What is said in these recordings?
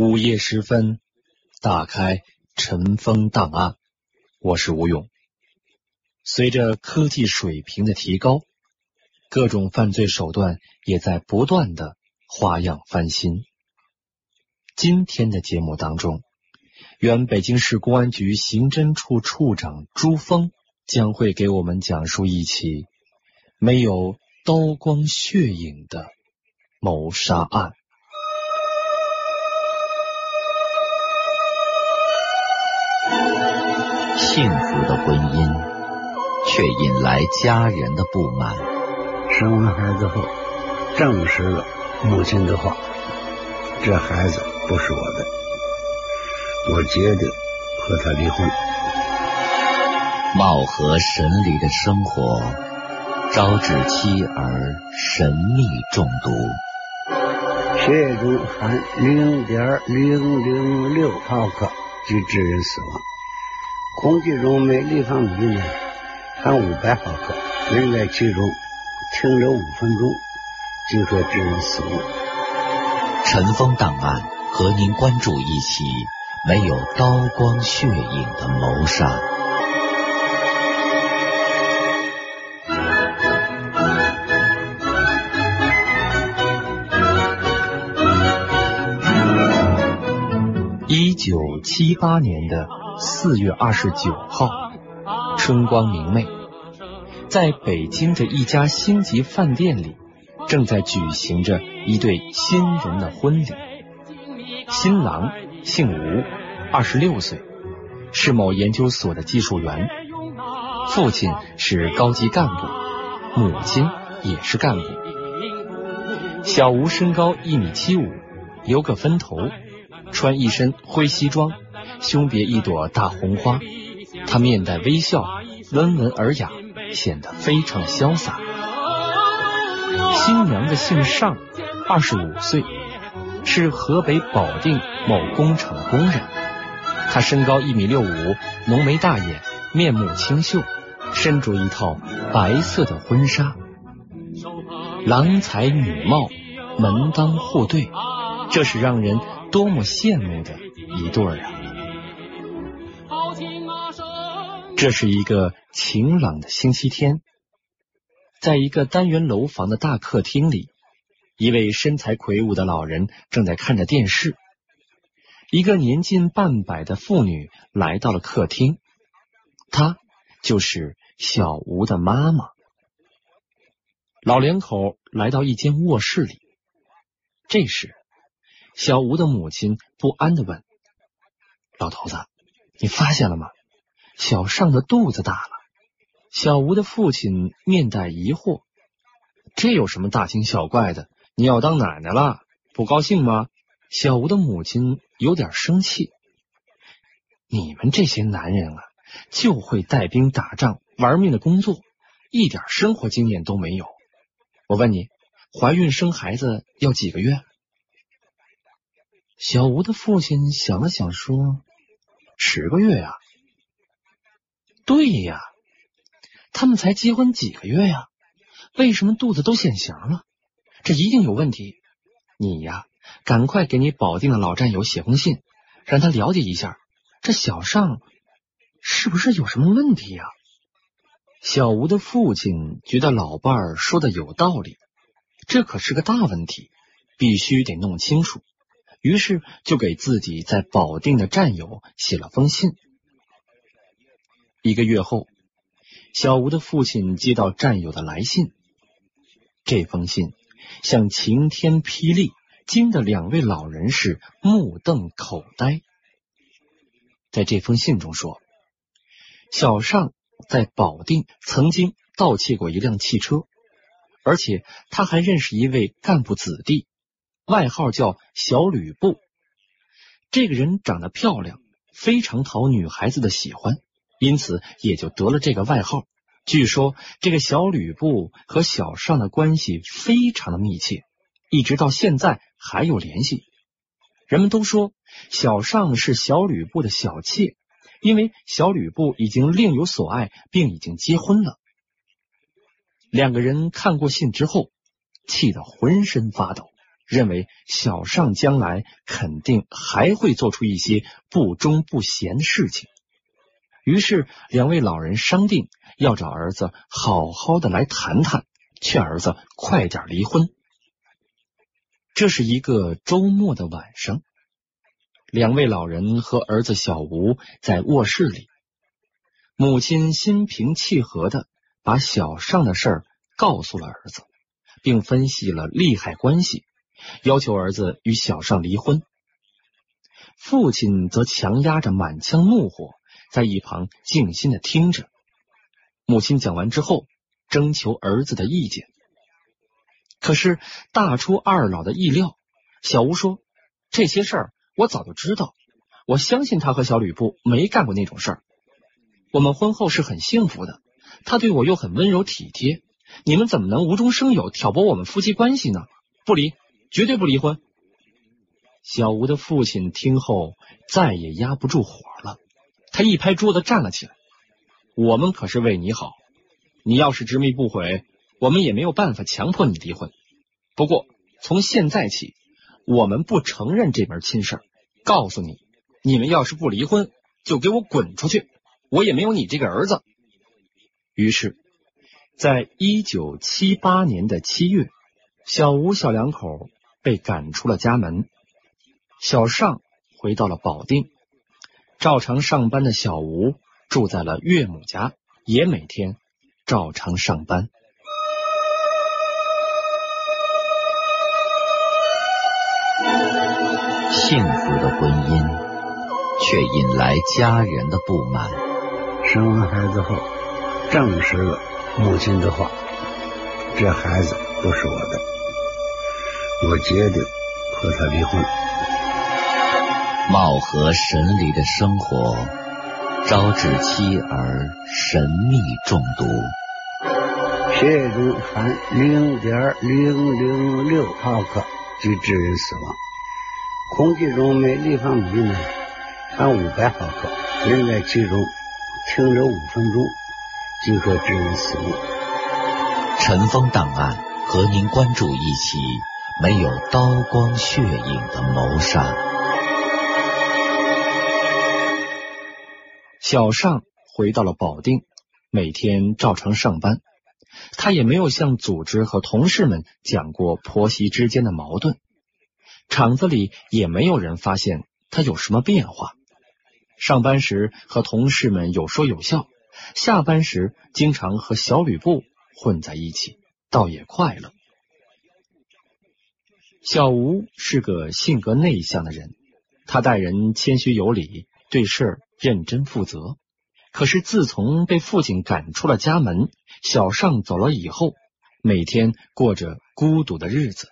午夜时分，打开尘封档案。我是吴勇。随着科技水平的提高，各种犯罪手段也在不断的花样翻新。今天的节目当中，原北京市公安局刑侦处处长朱峰将会给我们讲述一起没有刀光血影的谋杀案。幸福的婚姻，却引来家人的不满。生完孩子后，证实了母亲的话：这孩子不是我的，我决定和他离婚。貌合神离的生活，招致妻儿神秘中毒，血液中含零点零零六毫克，即致人死亡。空气中每立方米呢含五百毫克，人在其中停留五分钟即可致人死亡。尘封档案和您关注一起没有刀光血影的谋杀。一九七八年的四月二十九号，春光明媚，在北京的一家星级饭店里，正在举行着一对新人的婚礼。新郎姓吴，二十六岁，是某研究所的技术员，父亲是高级干部，母亲也是干部。小吴身高一米七五，留个分头。穿一身灰西装，胸别一朵大红花。他面带微笑，温文尔雅，显得非常潇洒。新娘子姓尚，二十五岁，是河北保定某工厂的工人。她身高一米六五，浓眉大眼，面目清秀，身着一套白色的婚纱，郎才女貌，门当户对，这是让人。多么羡慕的一对儿啊！这是一个晴朗的星期天，在一个单元楼房的大客厅里，一位身材魁梧的老人正在看着电视。一个年近半百的妇女来到了客厅，她就是小吴的妈妈。老两口来到一间卧室里，这时。小吴的母亲不安的问：“老头子，你发现了吗？小尚的肚子大了。”小吴的父亲面带疑惑：“这有什么大惊小怪的？你要当奶奶了，不高兴吗？”小吴的母亲有点生气：“你们这些男人啊，就会带兵打仗、玩命的工作，一点生活经验都没有。我问你，怀孕生孩子要几个月？”小吴的父亲想了想，说：“十个月呀。”对呀，他们才结婚几个月呀，为什么肚子都显形了？这一定有问题。你呀，赶快给你保定的老战友写封信，让他了解一下，这小尚是不是有什么问题呀？小吴的父亲觉得老伴儿说的有道理，这可是个大问题，必须得弄清楚。于是就给自己在保定的战友写了封信。一个月后，小吴的父亲接到战友的来信，这封信像晴天霹雳，惊得两位老人是目瞪口呆。在这封信中说，小尚在保定曾经盗窃过一辆汽车，而且他还认识一位干部子弟。外号叫小吕布，这个人长得漂亮，非常讨女孩子的喜欢，因此也就得了这个外号。据说这个小吕布和小尚的关系非常的密切，一直到现在还有联系。人们都说小尚是小吕布的小妾，因为小吕布已经另有所爱，并已经结婚了。两个人看过信之后，气得浑身发抖，认为小尚将来肯定还会做出一些不忠不贤的事情。于是，两位老人商定要找儿子好好的来谈谈，劝儿子快点离婚。这是一个周末的晚上，两位老人和儿子小吴在卧室里，母亲心平气和的。把小尚的事儿告诉了儿子，并分析了利害关系，要求儿子与小尚离婚。父亲则强压着满腔怒火，在一旁静心的听着。母亲讲完之后，征求儿子的意见。可是大出二老的意料，小吴说：“这些事儿我早就知道，我相信他和小吕布没干过那种事儿。我们婚后是很幸福的。”他对我又很温柔体贴，你们怎么能无中生有挑拨我们夫妻关系呢？不离，绝对不离婚！小吴的父亲听后再也压不住火了，他一拍桌子站了起来：“我们可是为你好，你要是执迷不悔，我们也没有办法强迫你离婚。不过从现在起，我们不承认这门亲事。告诉你，你们要是不离婚，就给我滚出去！我也没有你这个儿子。”于是，在一九七八年的七月，小吴小两口被赶出了家门。小尚回到了保定，照常上班的小吴住在了岳母家，也每天照常上班。幸福的婚姻却引来家人的不满。生完孩子后。证实了母亲的话，这孩子不是我的，我决定和他离婚。貌合神离的生活招致妻儿神秘中毒，血液中含零点零零六毫克即致人死亡，空气中每立方米呢含五百毫克，人在其中停留五分钟。即可致人死亡。尘封档案和您关注一起没有刀光血影的谋杀。小尚回到了保定，每天照常上班。他也没有向组织和同事们讲过婆媳之间的矛盾，厂子里也没有人发现他有什么变化。上班时和同事们有说有笑。下班时经常和小吕布混在一起，倒也快乐。小吴是个性格内向的人，他待人谦虚有礼，对事儿认真负责。可是自从被父亲赶出了家门，小尚走了以后，每天过着孤独的日子。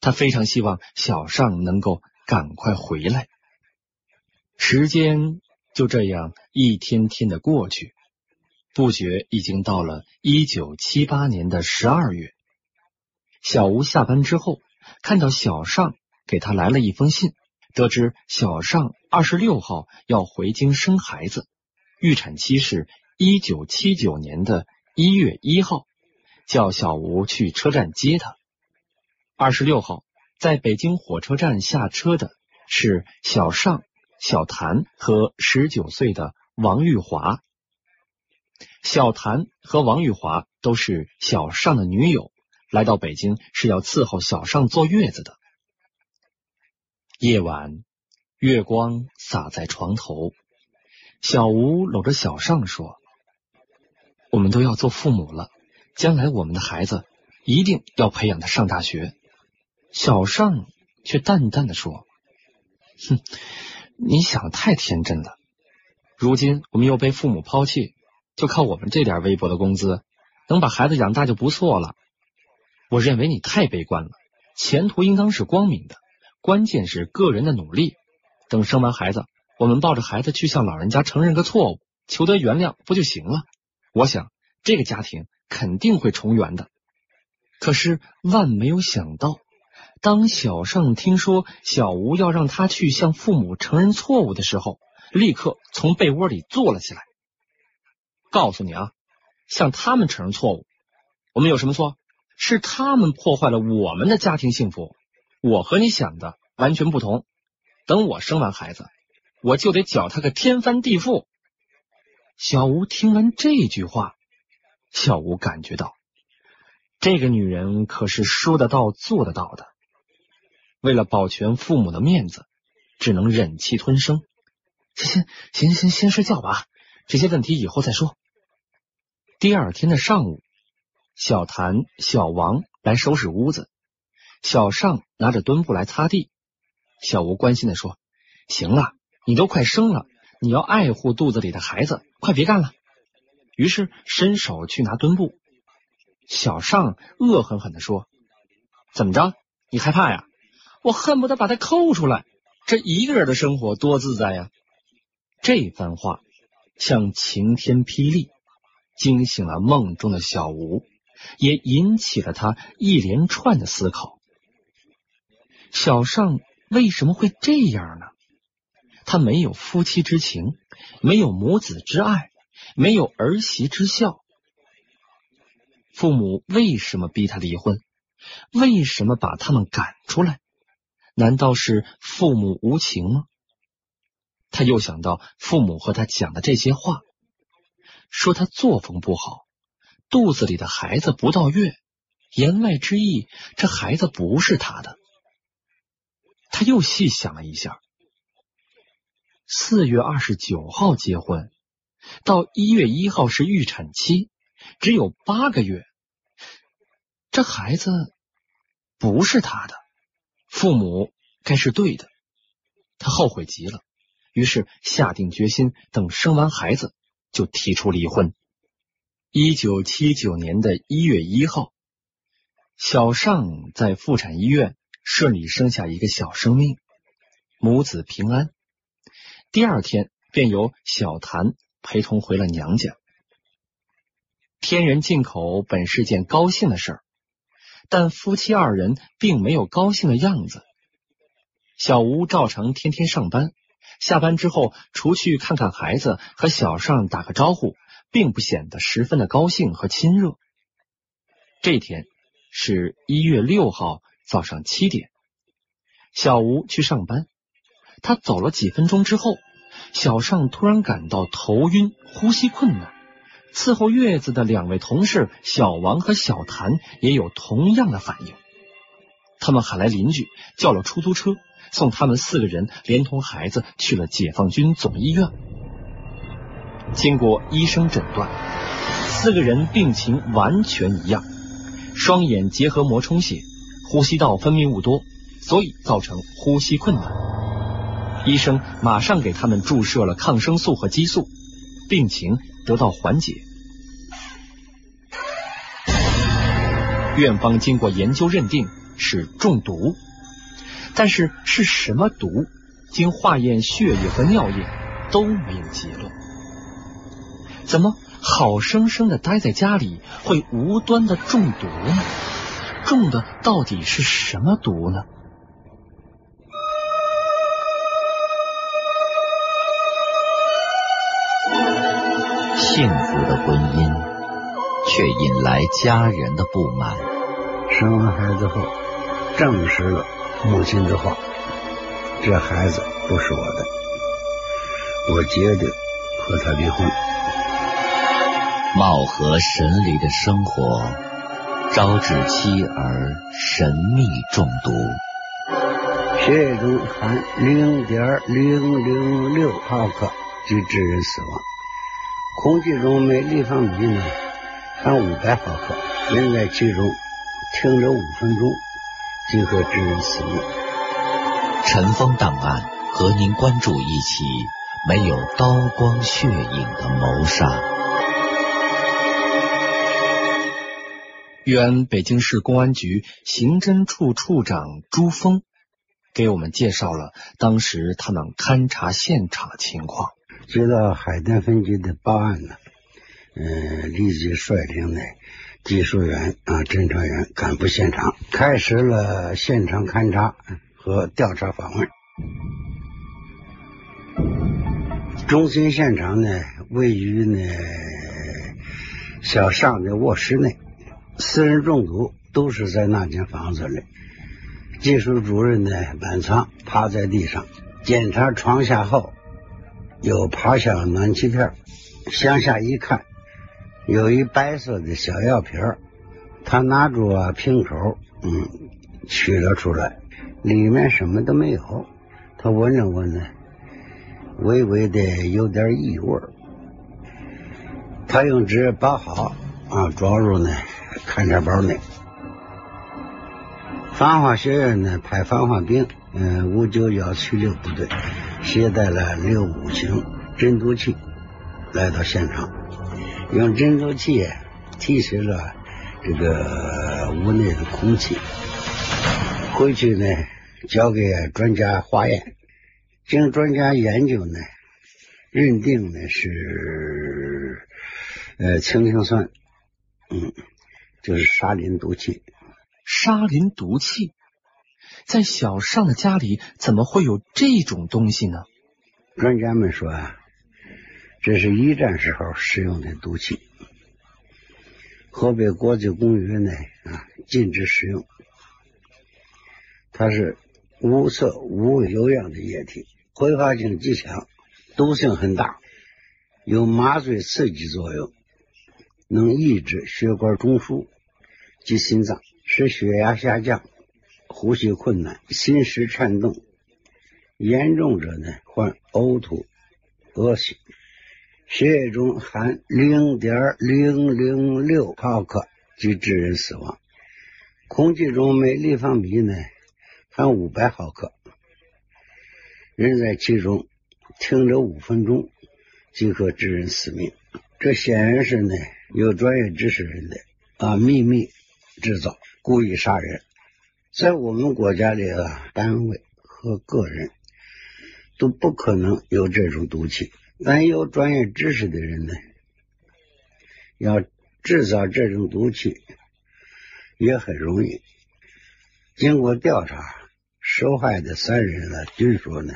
他非常希望小尚能够赶快回来。时间。就这样一天天的过去，不觉已经到了一九七八年的十二月。小吴下班之后，看到小尚给他来了一封信，得知小尚二十六号要回京生孩子，预产期是一九七九年的一月一号，叫小吴去车站接他。二十六号在北京火车站下车的是小尚。小谭和十九岁的王玉华，小谭和王玉华都是小尚的女友，来到北京是要伺候小尚坐月子的。夜晚，月光洒在床头，小吴搂着小尚说：“我们都要做父母了，将来我们的孩子一定要培养他上大学。”小尚却淡淡的说：“哼。”你想的太天真了。如今我们又被父母抛弃，就靠我们这点微薄的工资，能把孩子养大就不错了。我认为你太悲观了，前途应当是光明的，关键是个人的努力。等生完孩子，我们抱着孩子去向老人家承认个错误，求得原谅，不就行了？我想这个家庭肯定会重圆的。可是万没有想到，当小尚听说小吴要让他去向父母承认错误的时候，立刻从被窝里坐了起来。告诉你啊，向他们承认错误，我们有什么错？是他们破坏了我们的家庭幸福。我和你想的完全不同。等我生完孩子，我就得搅他个天翻地覆。小吴听完这句话，小吴感觉到这个女人可是说得到做得到的。为了保全父母的面子，只能忍气吞声。先行行先睡觉吧，这些问题以后再说。第二天的上午，小谭、小王来收拾屋子，小尚拿着墩布来擦地。小吴关心的说：“行了，你都快生了，你要爱护肚子里的孩子，快别干了。”于是伸手去拿墩布。小尚恶狠狠的说：“怎么着？你害怕呀？我恨不得把他抠出来。这一个人的生活多自在呀！”这番话像晴天霹雳，惊醒了梦中的小吴，也引起了他一连串的思考。小尚为什么会这样呢？他没有夫妻之情，没有母子之爱，没有儿媳之孝。父母为什么逼他离婚？为什么把他们赶出来？难道是父母无情吗？他又想到父母和他讲的这些话，说他作风不好，肚子里的孩子不到月，言外之意，这孩子不是他的。他又细想了一下，四月二十九号结婚，到一月一号是预产期，只有八个月，这孩子不是他的，父母该是对的，他后悔极了。于是下定决心，等生完孩子就提出离婚。一九七九年的一月一号，小尚在妇产医院顺利生下一个小生命，母子平安。第二天便由小谭陪同回了娘家。天人进口本是件高兴的事儿，但夫妻二人并没有高兴的样子。小吴照常天天上班。下班之后，除去看看孩子和小尚打个招呼，并不显得十分的高兴和亲热。这天是一月六号早上七点，小吴去上班，他走了几分钟之后，小尚突然感到头晕、呼吸困难。伺候月子的两位同事小王和小谭也有同样的反应，他们喊来邻居，叫了出租车。送他们四个人连同孩子去了解放军总医院。经过医生诊断，四个人病情完全一样，双眼结核膜充血，呼吸道分泌物多，所以造成呼吸困难。医生马上给他们注射了抗生素和激素，病情得到缓解。院方经过研究认定是中毒。但是是什么毒？经化验血液和尿液都没有结论。怎么好生生的待在家里会无端的中毒呢？中的到底是什么毒呢？幸福的婚姻却引来家人的不满。生完孩子后，证实了。母亲的话：“这孩子不是我的，我决定和他离婚。”貌合神离的生活招致妻儿神秘中毒，血液中含零点零零六毫克，即致人死亡。空气中每立方米呢含五百毫克，人在其中停留五分钟。即可致人死亡。尘封档案和您关注一起没有刀光血影的谋杀。原北京市公安局刑侦处处长朱峰给我们介绍了当时他们勘察现场情况。接到海淀分局的报案呢，嗯，立即率领的技术员啊、侦查员赶赴现场，开始了现场勘查和调查访问。中心现场呢，位于呢小尚的卧室内，四人中毒都是在那间房子里。技术主任呢，满仓趴在地上，检查床下后，有趴下暖气片，向下一看，有一白色的小药瓶他拿住啊瓶口，嗯，取了出来，里面什么都没有。他闻了闻呢。微微的有点异味，他用纸包好啊，装入呢勘察包内。防化学院呢派防化兵，嗯，五九幺七六部队携带了六五型侦毒器来到现场，用侦毒器提取了这个屋内的空气，回去呢交给专家化验。经专家研究呢，认定呢是呃氢氰酸，嗯，就是沙林毒气。沙林毒气，在小尚的家里怎么会有这种东西呢？专家们说啊，这是一战时候使用的毒气，河北国际公约呢啊禁止使用，它是无色无有氧的液体。挥发性极强，毒性很大，有麻醉刺激作用，能抑制血管中枢及心脏，使血压下降，呼吸困难，心室颤动，严重者呢患呕吐、恶心，血液中含零点零零六毫克即致人死亡，空气中每立方米呢含五百毫克。人在其中停留五分钟即可致人死命，这显然是呢有专业知识人的啊秘密制造，故意杀人。在我们国家里啊，单位和个人都不可能有这种毒气，但有专业知识的人呢，要制造这种毒气也很容易。经过调查，受害的三人呢，均说呢。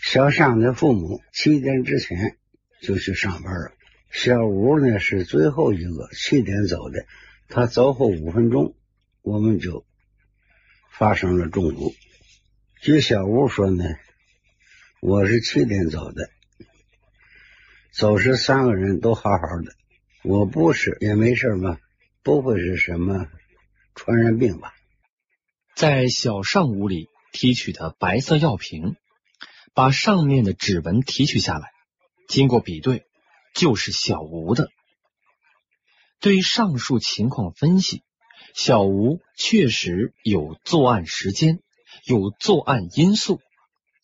小尚的父母七点之前就去上班了，小吴呢是最后一个七点走的，他走后五分钟，我们就发生了中毒。据小吴说呢，我是七点走的，走时三个人都好好的，我不是也没事吧，不会是什么传染病吧？在小尚屋里提取的白色药瓶。把上面的指纹提取下来，经过比对，就是小吴的。对于上述情况分析，小吴确实有作案时间，有作案因素，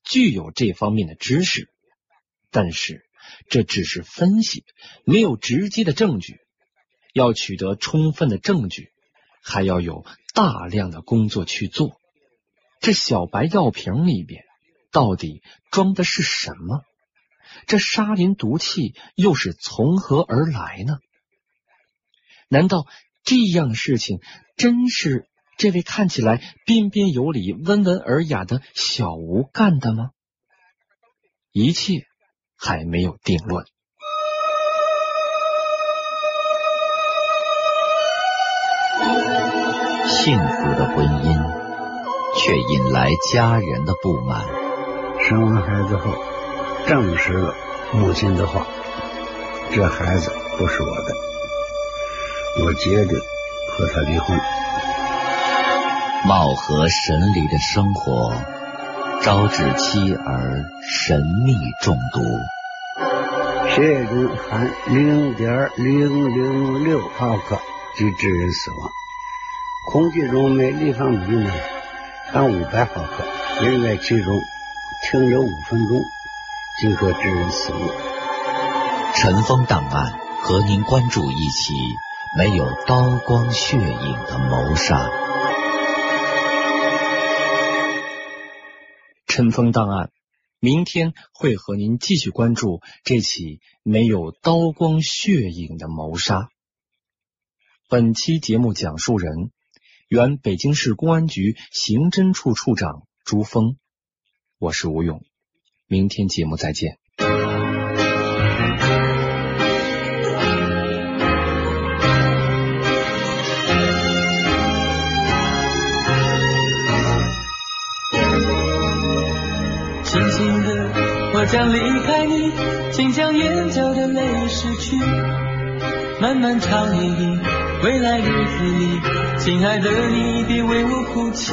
具有这方面的知识。但是这只是分析，没有直接的证据。要取得充分的证据，还要有大量的工作去做。这小白药瓶里边。到底装的是什么？这沙林毒气又是从何而来呢？难道这样事情真是这位看起来彬彬有礼、温文尔雅的小吴干的吗？一切还没有定论。幸福的婚姻却引来家人的不满。生完孩子后，证实了母亲的话：这孩子不是我的，我决定和他离婚。貌合神离的生活，招致妻儿神秘中毒。血液中含零点零零六毫克，即致人死亡。空气中每立方米呢含五百毫克，人在其中。停留五分钟即可致人死亡。尘封档案和您关注一起没有刀光血影的谋杀。尘封档案，明天会和您继续关注这起没有刀光血影的谋杀。本期节目讲述人，原北京市公安局刑侦处处长朱峰。我是吴勇，明天节目再见。轻轻的，我将离开你，请将眼角的泪拭去。漫漫长夜里，未来日子里，亲爱的你别为我哭泣。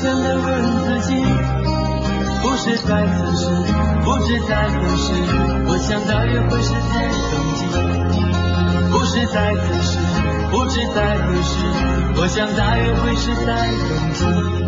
真的问自己。不是在此时，不知在何时，我想大约会是在冬季。不是在此时，不知在何时，我想大约会是在冬季。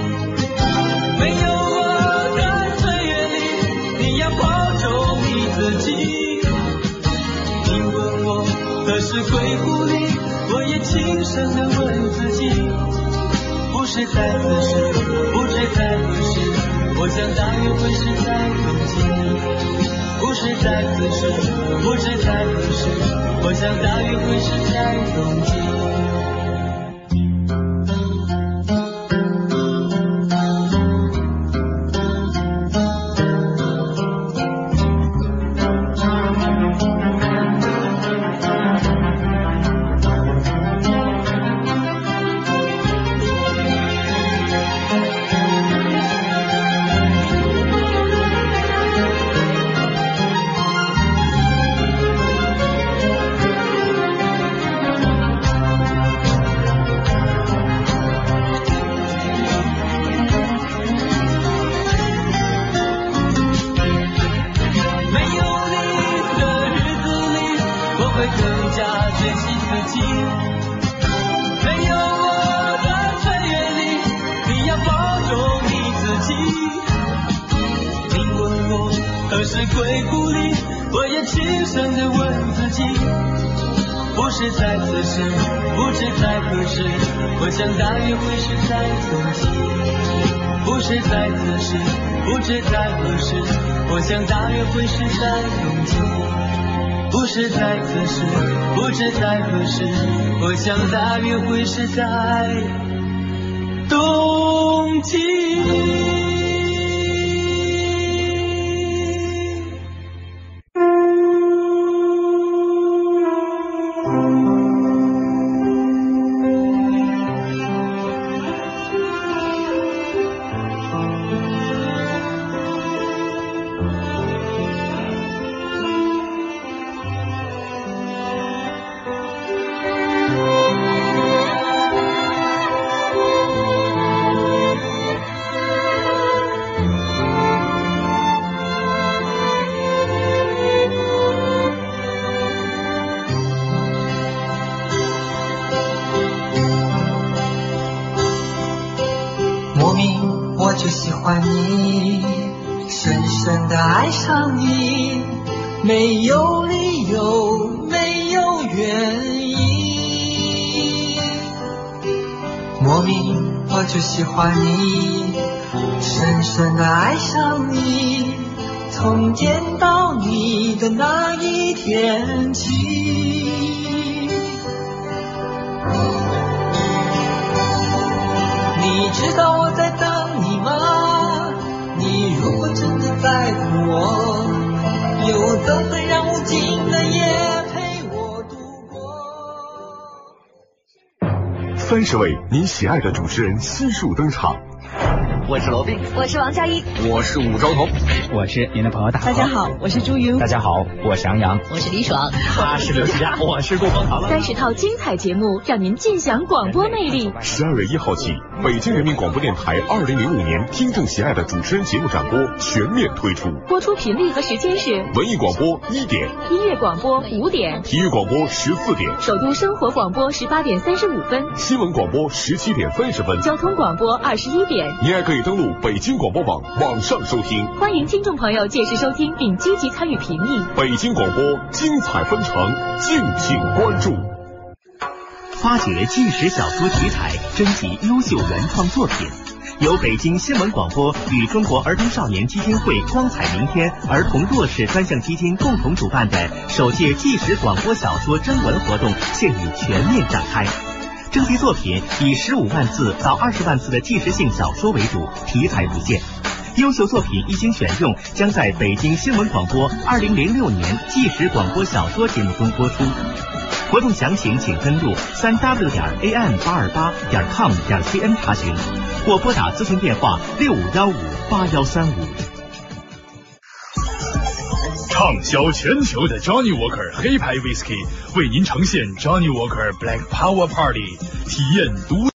何时归故里，我也轻声地问自己。不是在此时，不知在何时，我想大约会是在冬季。不是在此时，不知在何时，我想大约会是在冬季。轻声的问自己。不是在此时，不知在何时，我想大约会是在冬季。不是在此时，不知在何时，我想大约会是在冬季。不是在此时，不知在何时，我想大约会是在冬季。喜欢你，深深的爱上你，从见到你的那一天起。你知道我在等你吗？你如果真的在乎我，又怎会三十位您喜爱的主持人悉数登场。我是罗宾，我是王佳一，我是武昭彤，我是您的朋友大大家好，我是朱云，大家好，我是杨洋，我是李爽，他是刘佳，我是顾方唐。三十套精彩节目，让您尽享广播魅力。十二月一号起，北京人民广播电台二零零五年听众喜爱的主持人节目展播全面推出，播出频率和时间是：文艺广播一点，音乐广播五点，体育广播十四点，首都生活广播十八点三十五分，新闻广播十七点三十分，交通广播二十一点。您还可以登录北京广播网网上收听。欢迎听众朋友届时收听并积极参与评议。北京广播精彩纷呈，敬请关注。发掘纪实小说题材，征集优秀原创作品，由北京新闻广播与中国儿童少年基金会“光彩明天”儿童弱势专项基金共同主办的首届纪实广播小说征文活动现已全面展开。征集作品以十五万字到二十万字的纪实性小说为主，题材不限。优秀作品一经选用，将在北京新闻广播二零零六年纪实广播小说节目中播出。活动详情请登录三 w 点 am 八二八点 com 点 cn 查询，或拨打咨询电话六五幺五八幺三五。畅销全球的 Johnny Walker 黑牌 Whisky 为您呈现 Johnny Walker Black Power Party，体验独。